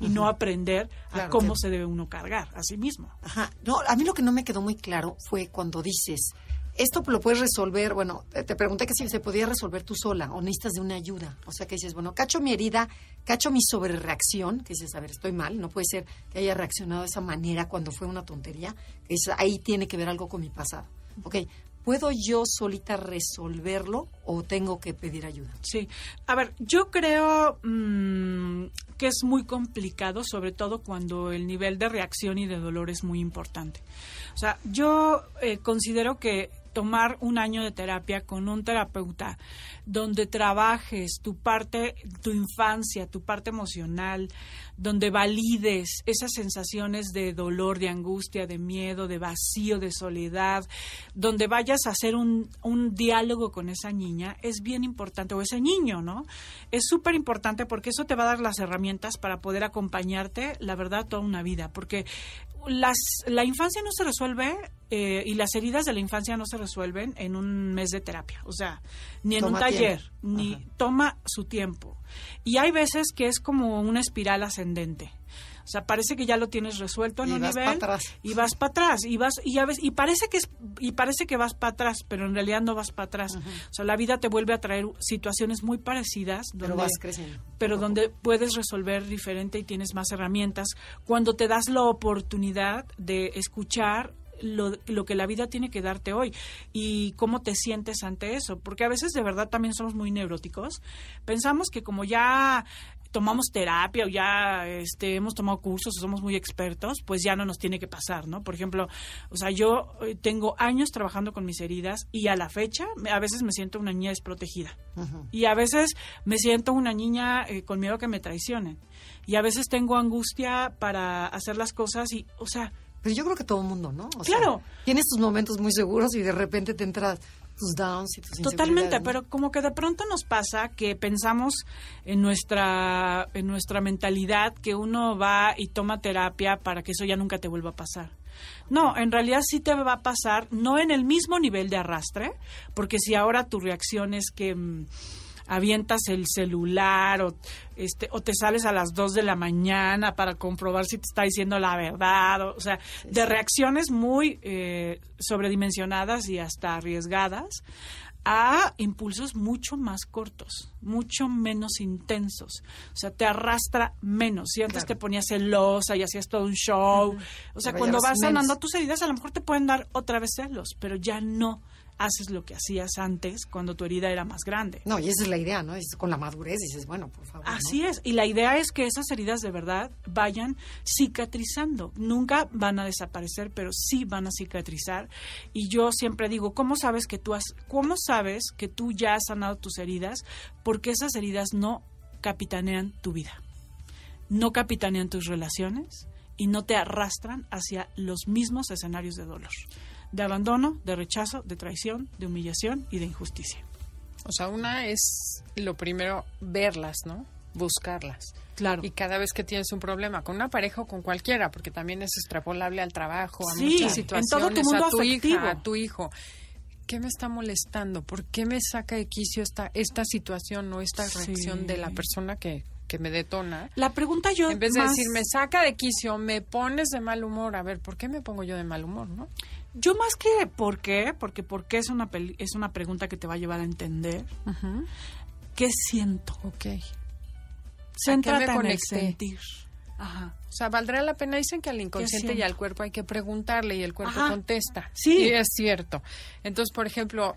Y no aprender a Claro, cómo se debe uno cargar a sí mismo. Ajá. No, a mí lo que no me quedó muy claro fue cuando dices, esto lo puedes resolver, bueno, te te pregunté que si se podía resolver tú sola o necesitas de una ayuda. O sea, que dices, bueno, cacho mi herida, cacho mi sobrereacción, que dices, a ver, estoy mal, no puede ser que haya reaccionado de esa manera cuando fue una tontería, que dices, ahí tiene que ver algo con mi pasado. Ok, ¿puedo yo solita resolverlo o tengo que pedir ayuda? Sí. A ver, yo creo mm, que es muy complicado, sobre todo cuando el nivel de reacción y de dolor es muy importante. O sea, yo eh, considero que tomar un año de terapia con un terapeuta donde trabajes tu parte, tu infancia, tu parte emocional, donde valides esas sensaciones de dolor, de angustia, de miedo, de vacío, de soledad, donde vayas a hacer un, un diálogo con esa niña, es bien importante, o ese niño, ¿no? Es súper importante porque eso te va a dar las herramientas para poder acompañarte, la verdad, toda una vida, porque las, la infancia no se resuelve eh, y las heridas de la infancia no se resuelven en un mes de terapia, o sea, ni en Toma un taller, tiempo. ni Ajá. toma su tiempo. Y hay veces que es como una espiral ascendente. O sea, parece que ya lo tienes resuelto en Y un vas nivel atrás. y vas para atrás y vas y ya ves y parece que es y parece que vas para atrás, pero en realidad no vas para atrás. O sea, la vida te vuelve a traer situaciones muy parecidas Pero vas creciendo. pero donde puedes resolver diferente y tienes más herramientas cuando te das la oportunidad de escuchar lo, lo que la vida tiene que darte hoy y cómo te sientes ante eso, porque a veces de verdad también somos muy neuróticos. Pensamos que como ya tomamos terapia o ya este, hemos tomado cursos o somos muy expertos, pues ya no nos tiene que pasar, ¿no? Por ejemplo, o sea, yo eh, tengo años trabajando con mis heridas y a la fecha a veces me siento una niña desprotegida. Y a veces me siento una niña eh, con miedo a que me traicionen. Y a veces tengo angustia para hacer las cosas y, o sea, Pero yo creo que todo el mundo, ¿no? O Claro. Sea, tienes tus momentos muy seguros y de repente te entras tus downs y tus Totalmente, pero como que de pronto nos pasa que pensamos en nuestra en nuestra mentalidad que uno va y toma terapia para que eso ya nunca te vuelva a pasar. No, en realidad sí te va a pasar, no en el mismo nivel de arrastre, porque si ahora tu reacción es que mm, avientas el celular o este o te sales a las 2 de la mañana para comprobar si te está diciendo la verdad, o, o sea, de reacciones muy eh, sobredimensionadas y hasta arriesgadas a impulsos mucho más cortos, mucho menos intensos. O sea, te arrastra menos. Si antes Claro. te ponías celosa y hacías todo un show, o sea, cuando vas sanando tus heridas, a lo mejor te pueden dar otra vez celos, pero ya no haces lo que hacías antes cuando tu herida era más grande. No, y esa es la idea, ¿no? Es con la madurez dices, bueno, por favor. ¿no? Así es, y la idea es que esas heridas de verdad vayan cicatrizando. Nunca van a desaparecer, pero sí van a cicatrizar. Y yo siempre digo, ¿cómo sabes que tú has, cómo sabes que tú ya has sanado tus heridas? Porque esas heridas no capitanean tu vida. No capitanean tus relaciones y no te arrastran hacia los mismos escenarios de dolor, de abandono, de rechazo, de traición, de humillación y de injusticia. O sea, una es lo primero verlas, ¿no? Buscarlas. Claro. Y cada vez que tienes un problema con una pareja o con cualquiera, porque también es extrapolable al trabajo, a Sí, muchas en situaciones, todo tu mundo a tu afectivo. hija, a tu hijo. ¿Qué me está molestando? ¿Por qué me saca de quicio esta, esta situación o esta Sí. reacción de la persona que, que me detona? La pregunta yo En vez de más- decir, me saca de quicio, me pones de mal humor. A ver, ¿por qué me pongo yo de mal humor, no? Yo más que por qué, porque por qué es una peli- es una pregunta que te va a llevar a entender Ujú. qué siento. Ok. Céntrate me en el sentir. Ajá. O sea, valdrá la pena. Dicen que al inconsciente y al cuerpo hay que preguntarle y el cuerpo Ajá. contesta. Sí. Y es cierto. Entonces, por ejemplo,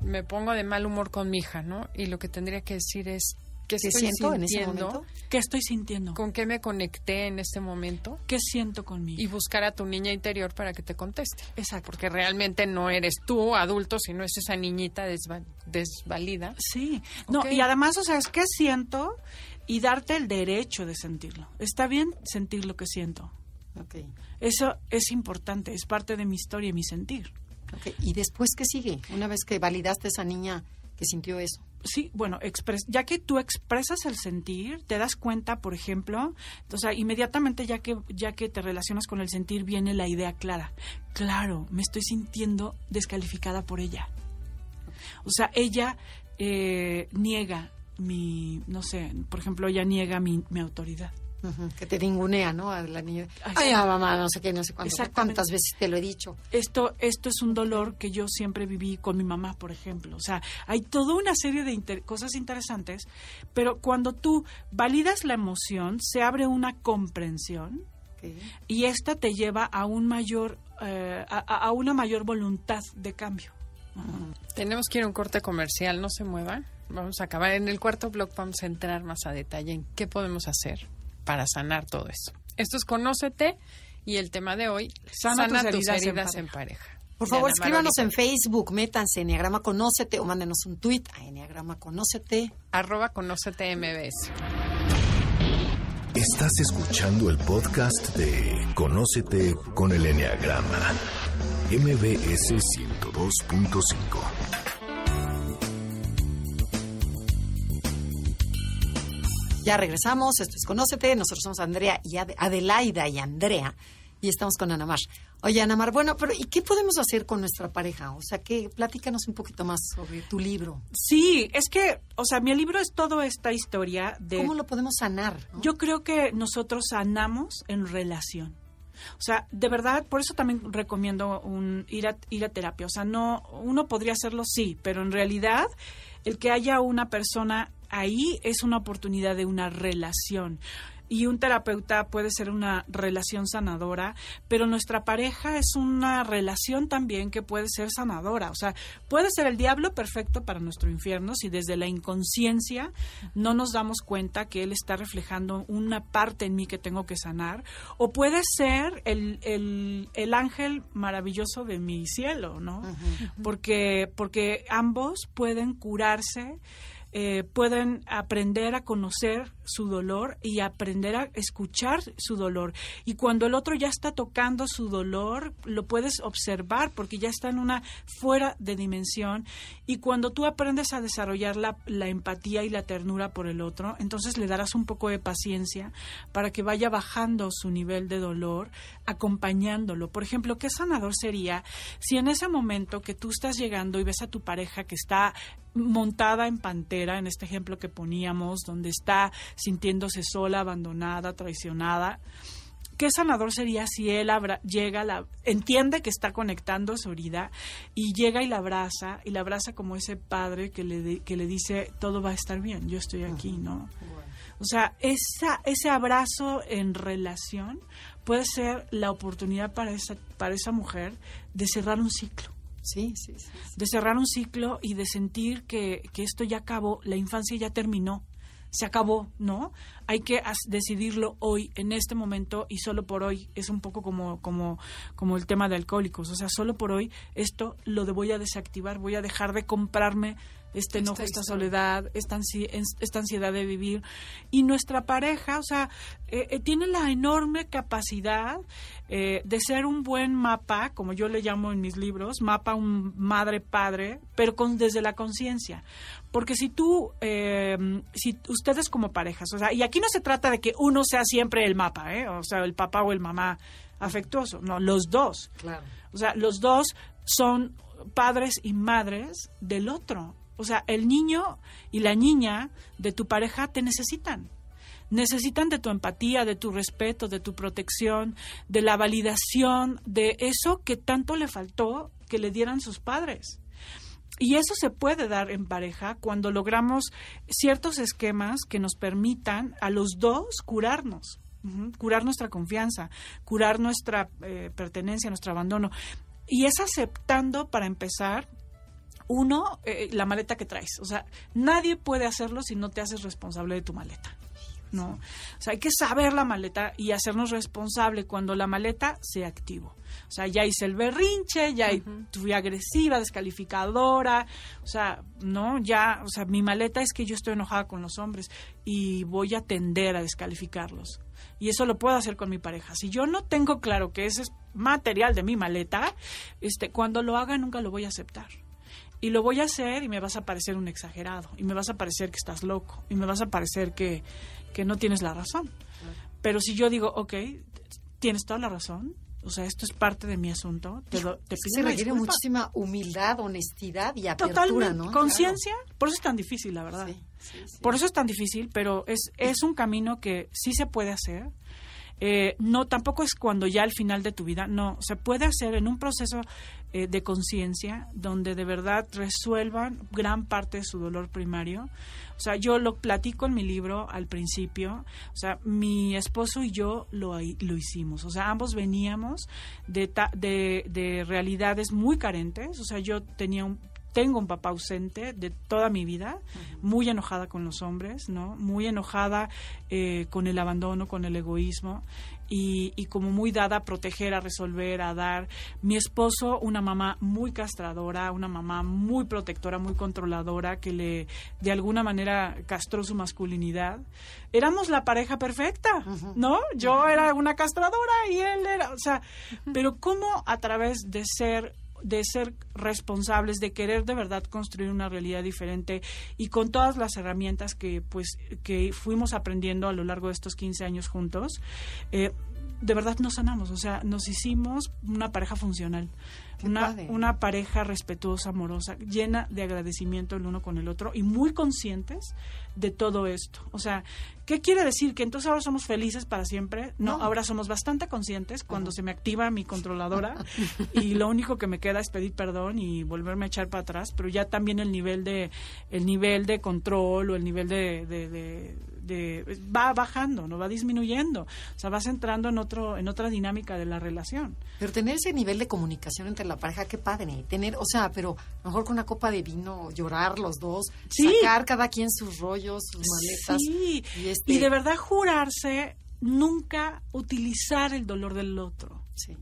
me pongo de mal humor con mi hija, ¿no? Y lo que tendría que decir es, ¿qué ¿Qué estoy siento en ese sintiendo? momento? ¿Qué estoy sintiendo? ¿Con qué me conecté en este momento? ¿Qué siento conmigo? Y buscar a tu niña interior para que te conteste. Exacto. Porque realmente no eres tú, adulto, sino es esa niñita desva- desvalida. Sí. No, y además, o sea, es que siento y darte el derecho de sentirlo. Está bien sentir lo que siento. Ok, Eso es importante, es parte de mi historia y mi sentir. ok. ¿Y después qué sigue? Una vez que validaste a esa niña que sintió eso. Sí, bueno, expres- ya que tú expresas el sentir, te das cuenta, por ejemplo, o sea, inmediatamente ya que ya que te relacionas con el sentir viene la idea clara. Claro, me estoy sintiendo descalificada por ella. O sea, ella eh, niega mi, no sé, por ejemplo, ella niega mi, mi autoridad. Que te ningunea, ¿no? A la niña. Ay, ah, mamá, no sé qué, no sé cuánto. ¿Cuántas veces te lo he dicho? Esto, esto es un dolor que yo siempre viví con mi mamá, por ejemplo. O sea, hay toda una serie de inter- cosas interesantes, pero cuando tú validas la emoción, se abre una comprensión Ok. y esta te lleva a un mayor, eh, a, a- a una mayor voluntad de cambio. Tenemos que ir a un corte comercial, no se muevan. Vamos a acabar. En el cuarto blog vamos a entrar más a detalle en qué podemos hacer para sanar todo eso. Esto es Conócete y el tema de hoy, Sana tus heridas en en pareja. pareja. Por favor, escríbanos en Facebook, métanse Enneagrama Conócete o mándenos un tweet a Enneagrama Conócete. Arroba Conócete MBS. Estás escuchando el podcast de Conócete con el Enneagrama. MBS 102.5. Ya regresamos, esto es Conócete, nosotros somos Andrea y Ade- Adelaida y Andrea y estamos con Anamar. Oye, Anamar, bueno, pero ¿y qué podemos hacer con nuestra pareja? O sea, que platícanos un poquito más sobre tu libro. Sí, es que, o sea, mi libro es toda esta historia de... ¿Cómo lo podemos sanar? no? Yo creo que nosotros sanamos en relación. O sea, de verdad, por eso también recomiendo un, ir, a, ir a terapia. O sea, no, uno podría hacerlo sí, pero en realidad el que haya una persona ahí es una oportunidad de una relación. Y un terapeuta puede ser una relación sanadora, pero nuestra pareja es una relación también que puede ser sanadora. O sea, puede ser el diablo perfecto para nuestro infierno si desde la inconsciencia no nos damos cuenta que él está reflejando una parte en mí que tengo que sanar. O puede ser el, el, el ángel maravilloso de mi cielo, ¿no? porque, porque ambos pueden curarse eh, pueden aprender a conocer su dolor y aprender a escuchar su dolor. Y cuando el otro ya está tocando su dolor, lo puedes observar porque ya está en una fuera de dimensión. Y cuando tú aprendes a desarrollar la, la empatía y la ternura por el otro, entonces le darás un poco de paciencia para que vaya bajando su nivel de dolor, acompañándolo. Por ejemplo, ¿qué sanador sería si en ese momento que tú estás llegando y ves a tu pareja que está montada en pantera, en este ejemplo que poníamos, donde está sintiéndose sola, abandonada, traicionada. ¿Qué sanador sería si él abra- llega, la, entiende que está conectando su herida y llega y la abraza, y la abraza como ese padre que le, que le dice, todo va a estar bien, yo estoy aquí, ¿no? O sea, esa, ese abrazo en relación puede ser la oportunidad para esa, para esa mujer de cerrar un ciclo. Sí, sí, sí, De cerrar un ciclo y de sentir que, que esto ya acabó, la infancia ya terminó se acabó, ¿no? Hay que decidirlo hoy, en este momento y solo por hoy. Es un poco como, como, como el tema de alcohólicos. O sea, solo por hoy esto lo de voy a desactivar, voy a dejar de comprarme este enojo, esta, soledad, esta, esta, ansiedad de vivir. Y nuestra pareja, o sea, eh, eh, tiene la enorme capacidad eh, de ser un buen mapa, como yo le llamo en mis libros, mapa un madre-padre, pero con, desde la conciencia. Porque si tú, si ustedes como parejas, o sea, y aquí no se trata de que uno sea siempre el mapa, ¿eh? o sea, el papá o el mamá afectuoso, no, los dos. Claro. O sea, los dos son padres y madres del otro. O sea, el niño y la niña de tu pareja te necesitan. Necesitan de tu empatía, de tu respeto, de tu protección, de la validación, de eso que tanto le faltó que le dieran sus padres. Y eso se puede dar en pareja cuando logramos ciertos esquemas que nos permitan a los dos curarnos, curar nuestra confianza, curar nuestra eh, pertenencia, nuestro abandono. Y es aceptando, para empezar, uno, eh, la maleta que traes. O sea, nadie puede hacerlo si no te haces responsable de tu maleta. ¿no? O sea, hay que saber la maleta y hacernos responsable cuando la maleta sea activo. O sea, ya hice el berrinche, ya fui agresiva, descalificadora, o sea, no, ya, o sea, mi maleta es que yo estoy enojada con los hombres y voy a tender a descalificarlos. Y eso lo puedo hacer con mi pareja. Si yo no tengo claro que ese es material de mi maleta, este, cuando lo haga nunca lo voy a aceptar y lo voy a hacer y me vas a parecer un exagerado y me vas a parecer que estás loco y me vas a parecer que, no tienes la razón. Pero si yo digo, ok, tienes toda la razón, o sea, esto es parte de mi asunto, te, te pido Se requiere muchísima humildad, honestidad y apertura, Totalmente. Conciencia, por eso es tan difícil, la verdad. Por eso es tan difícil, pero es, es un camino que sí se puede hacer eh, no, tampoco es cuando ya al final de tu vida, no, se puede hacer en un proceso eh, de conciencia donde de verdad resuelvan gran parte de su dolor primario. O sea, yo lo platico en mi libro al principio, o sea, mi esposo y yo lo, lo hicimos, o sea, ambos veníamos de, de, de realidades muy carentes, o sea, yo tenía un, tengo un papá ausente de toda mi vida, muy enojada con los hombres, ¿no? Muy enojada eh, con el abandono, con el egoísmo y, y, como muy dada a proteger, a resolver, a dar. Mi esposo, una mamá muy castradora, una mamá muy protectora, muy controladora, que le de alguna manera castró su masculinidad. Éramos la pareja perfecta, ¿no? Yo era una castradora y él era, o sea, pero cómo a través de ser de ser responsables, de querer de verdad construir una realidad diferente y con todas las herramientas que pues que fuimos aprendiendo a lo largo de estos 15 años juntos, eh, de verdad nos sanamos, o sea, nos hicimos una pareja funcional una, una pareja respetuosa, amorosa, llena de agradecimiento el uno con el otro y muy conscientes de todo esto. O sea, ¿qué quiere decir? ¿Que entonces ahora somos felices para siempre? No, ahora somos bastante conscientes cuando se me activa mi controladora y lo único que me queda es pedir perdón y volverme a echar para atrás, pero ya también el nivel de, el nivel de control o el nivel de, de va bajando, no va disminuyendo, o sea, vas entrando en otro en otra dinámica de la relación. Pero tener ese nivel de comunicación entre la pareja, qué padre, tener, o sea, pero mejor con una copa de vino, llorar los dos, sacar cada quien sus rollos, sus maletas. Sí. Y, este... y de verdad jurarse nunca utilizar el dolor del otro. Sí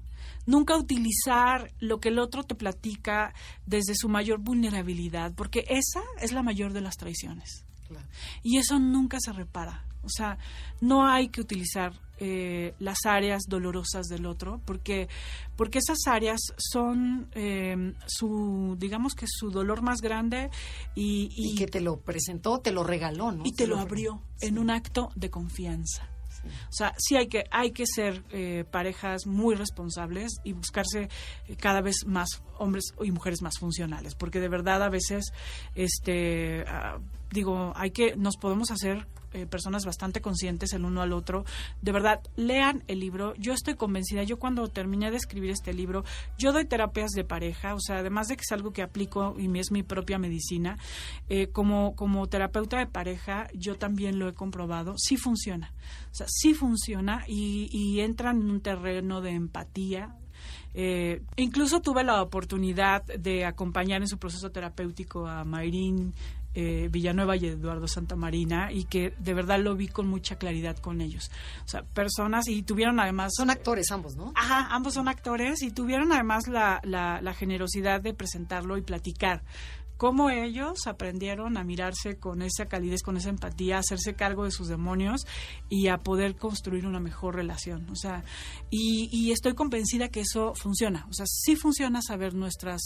nunca utilizar lo que el otro te platica desde su mayor vulnerabilidad, porque esa es la mayor de las traiciones. Y eso nunca se repara. O sea, no hay que utilizar eh, las áreas dolorosas del otro, porque, porque esas áreas son em, su, digamos que su dolor más grande y, y, que te lo presentó, te lo regaló, ¿no? Y te, lo, abrió en un acto de confianza. O sea, sí hay que, hay que ser eh, parejas muy responsables y buscarse eh, cada vez más hombres y mujeres más funcionales, porque de verdad a veces, este, ah, digo, hay que, nos podemos hacer eh, personas bastante conscientes el uno al otro. De verdad, lean el libro. Yo estoy convencida, yo cuando terminé de escribir este libro, yo doy terapias de pareja, o sea, además de que es algo que aplico y es mi propia medicina, eh, como, como terapeuta de pareja, yo también lo he comprobado, sí funciona. O sea, sí funciona y, y entran en un terreno de empatía, Eh, incluso tuve la oportunidad de acompañar en su proceso terapéutico a Mayrín eh, Villanueva y Eduardo Santamarina y que de verdad lo vi con mucha claridad con ellos. O sea, personas y tuvieron además... Son actores ambos, ¿no? Ajá, ambos son actores y tuvieron además la, la, la generosidad de presentarlo y platicar cómo ellos aprendieron a mirarse con esa calidez, con esa empatía, a hacerse cargo de sus demonios y a poder construir una mejor relación. O sea, y, y estoy convencida que eso funciona. O sea, sí funciona saber nuestras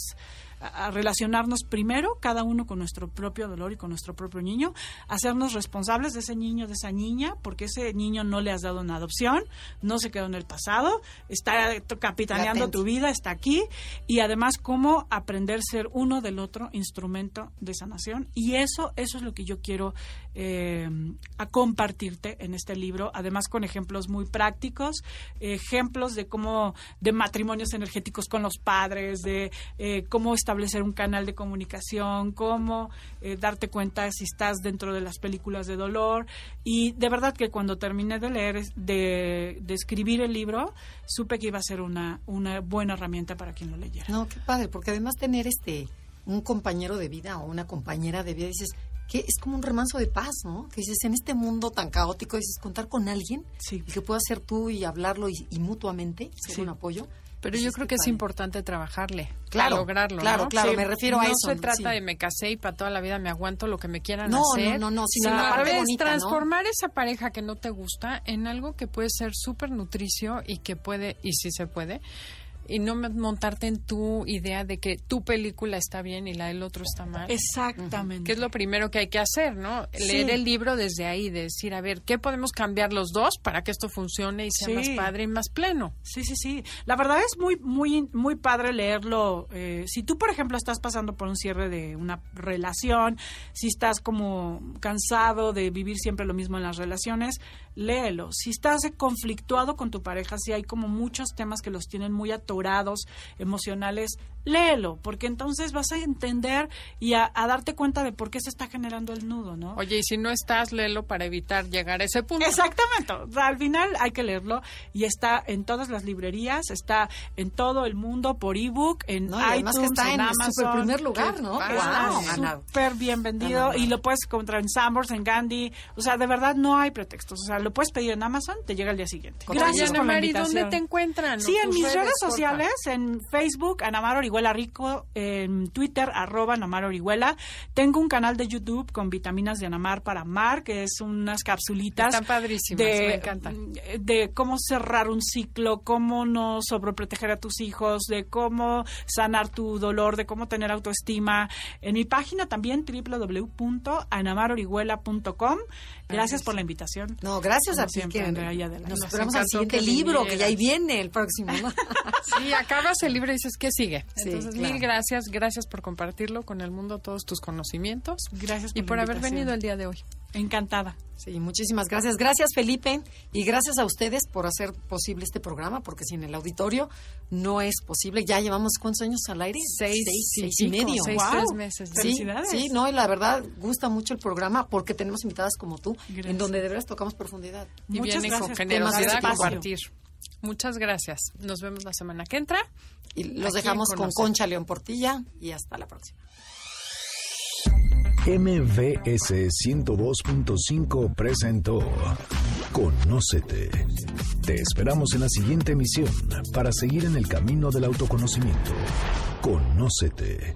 a relacionarnos primero, cada uno con nuestro propio dolor y con nuestro propio niño, hacernos responsables de ese niño, de esa niña, porque ese niño no le has dado una adopción, no se quedó en el pasado, está capitaneando tu vida, está aquí, y además cómo aprender a ser uno del otro instrumento de sanación. Y eso, eso es lo que yo quiero eh, a compartirte en este libro, además con ejemplos muy prácticos, ejemplos de cómo, de matrimonios energéticos con los padres, de eh, cómo establecer un canal de comunicación, cómo eh, darte cuenta si estás dentro de las películas de dolor. Y de verdad que cuando terminé de leer, de, de escribir el libro, supe que iba a ser una, una buena herramienta para quien lo leyera. No, qué padre, porque además tener este un compañero de vida o una compañera de vida, dices, que es como un remanso de paz, ¿no? Que dices, en este mundo tan caótico, dices, contar con alguien Sí. y que pueda ser tú y hablarlo y, y mutuamente, ser Sí. un apoyo. Pero Pues yo creo que es importante trabajarle Claro, lograrlo. claro, ¿no? claro, me refiero a no eso, se ¿no? trata Sí. de me casé y para toda la vida me aguanto lo que me quieran No, hacer. no, no, no, sino la parte bonita, transformar esa pareja que no te gusta en algo que puede ser súper nutricio y que puede, y si se puede, y no montarte en tu idea de que tu película está bien y la del otro está mal. Exactamente. que es lo primero que hay que hacer, ¿no? Sí. Leer el libro desde ahí, de decir, a ver, ¿qué podemos cambiar los dos para que esto funcione y sea Sí. más padre y más pleno? Sí, sí, sí. La verdad es muy, muy, muy padre leerlo. Eh, si tú, por ejemplo, estás pasando por un cierre de una relación, si estás como cansado de vivir siempre lo mismo en las relaciones, léelo. Si estás conflictuado con tu pareja, si hay como muchos temas que los tienen muy atorados, emocionales, léelo, porque entonces vas a entender y a, a darte cuenta de por qué se está generando el nudo, ¿no? Oye, y si no estás, léelo para evitar llegar a ese punto. Exactamente. Al final hay que leerlo y está en todas las librerías, está en todo el mundo por ebook, en No, y además que iTunes, está en el Amazon. super primer lugar, ¿no? Está Wow, Ana. súper bien vendido y lo puedes encontrar en Sambors, en Gandhi. O sea, de verdad no hay pretextos. O sea, lo puedes pedir en Amazon, te llega el día siguiente. Gracias Oye, Ana Mari. ¿dónde te encuentran? Sí, ¿O en mis redes sociales, en Facebook, Anamar Orihuela Rico, en Twitter, arroba Anamar Orihuela. Tengo un canal de YouTube con vitaminas de Anamar para amar, que es unas capsulitas. Están padrísimas, de, me encantan. De cómo cerrar un ciclo, cómo no sobreproteger a tus hijos, de cómo sanar tu dolor, de cómo tener autoestima. En mi página también, www.anamarorihuela.com. Gracias por la invitación. No, gracias Como a ti siempre, que nos esperamos al siguiente libro, que ya ahí viene el próximo. ¿no? Sí, acabas el libro y dices, ¿qué sigue? Sí, Entonces, claro. mil gracias, gracias por compartirlo con el mundo todos tus conocimientos Gracias por y por haber venido el día de hoy. Encantada. Sí, muchísimas gracias. Gracias, Felipe. Y gracias a ustedes por hacer posible este programa, porque sin el auditorio no es posible. Ya llevamos, ¿cuántos años al aire? Seis, seis, y seis y pico, medio. seis, Wow. tres meses. Sí, Felicidades. sí, no, y la verdad gusta mucho el programa porque tenemos invitadas como tú, Gracias. en donde de veras tocamos profundidad. Y Muchas gracias con generosidad a espacio. compartir. Muchas gracias. Nos vemos la semana que entra. Y los dejamos con. Concha León Portilla y hasta la próxima. MVS 102.5 presentó Conócete. Te esperamos en la siguiente emisión para seguir en el camino del autoconocimiento. Conócete.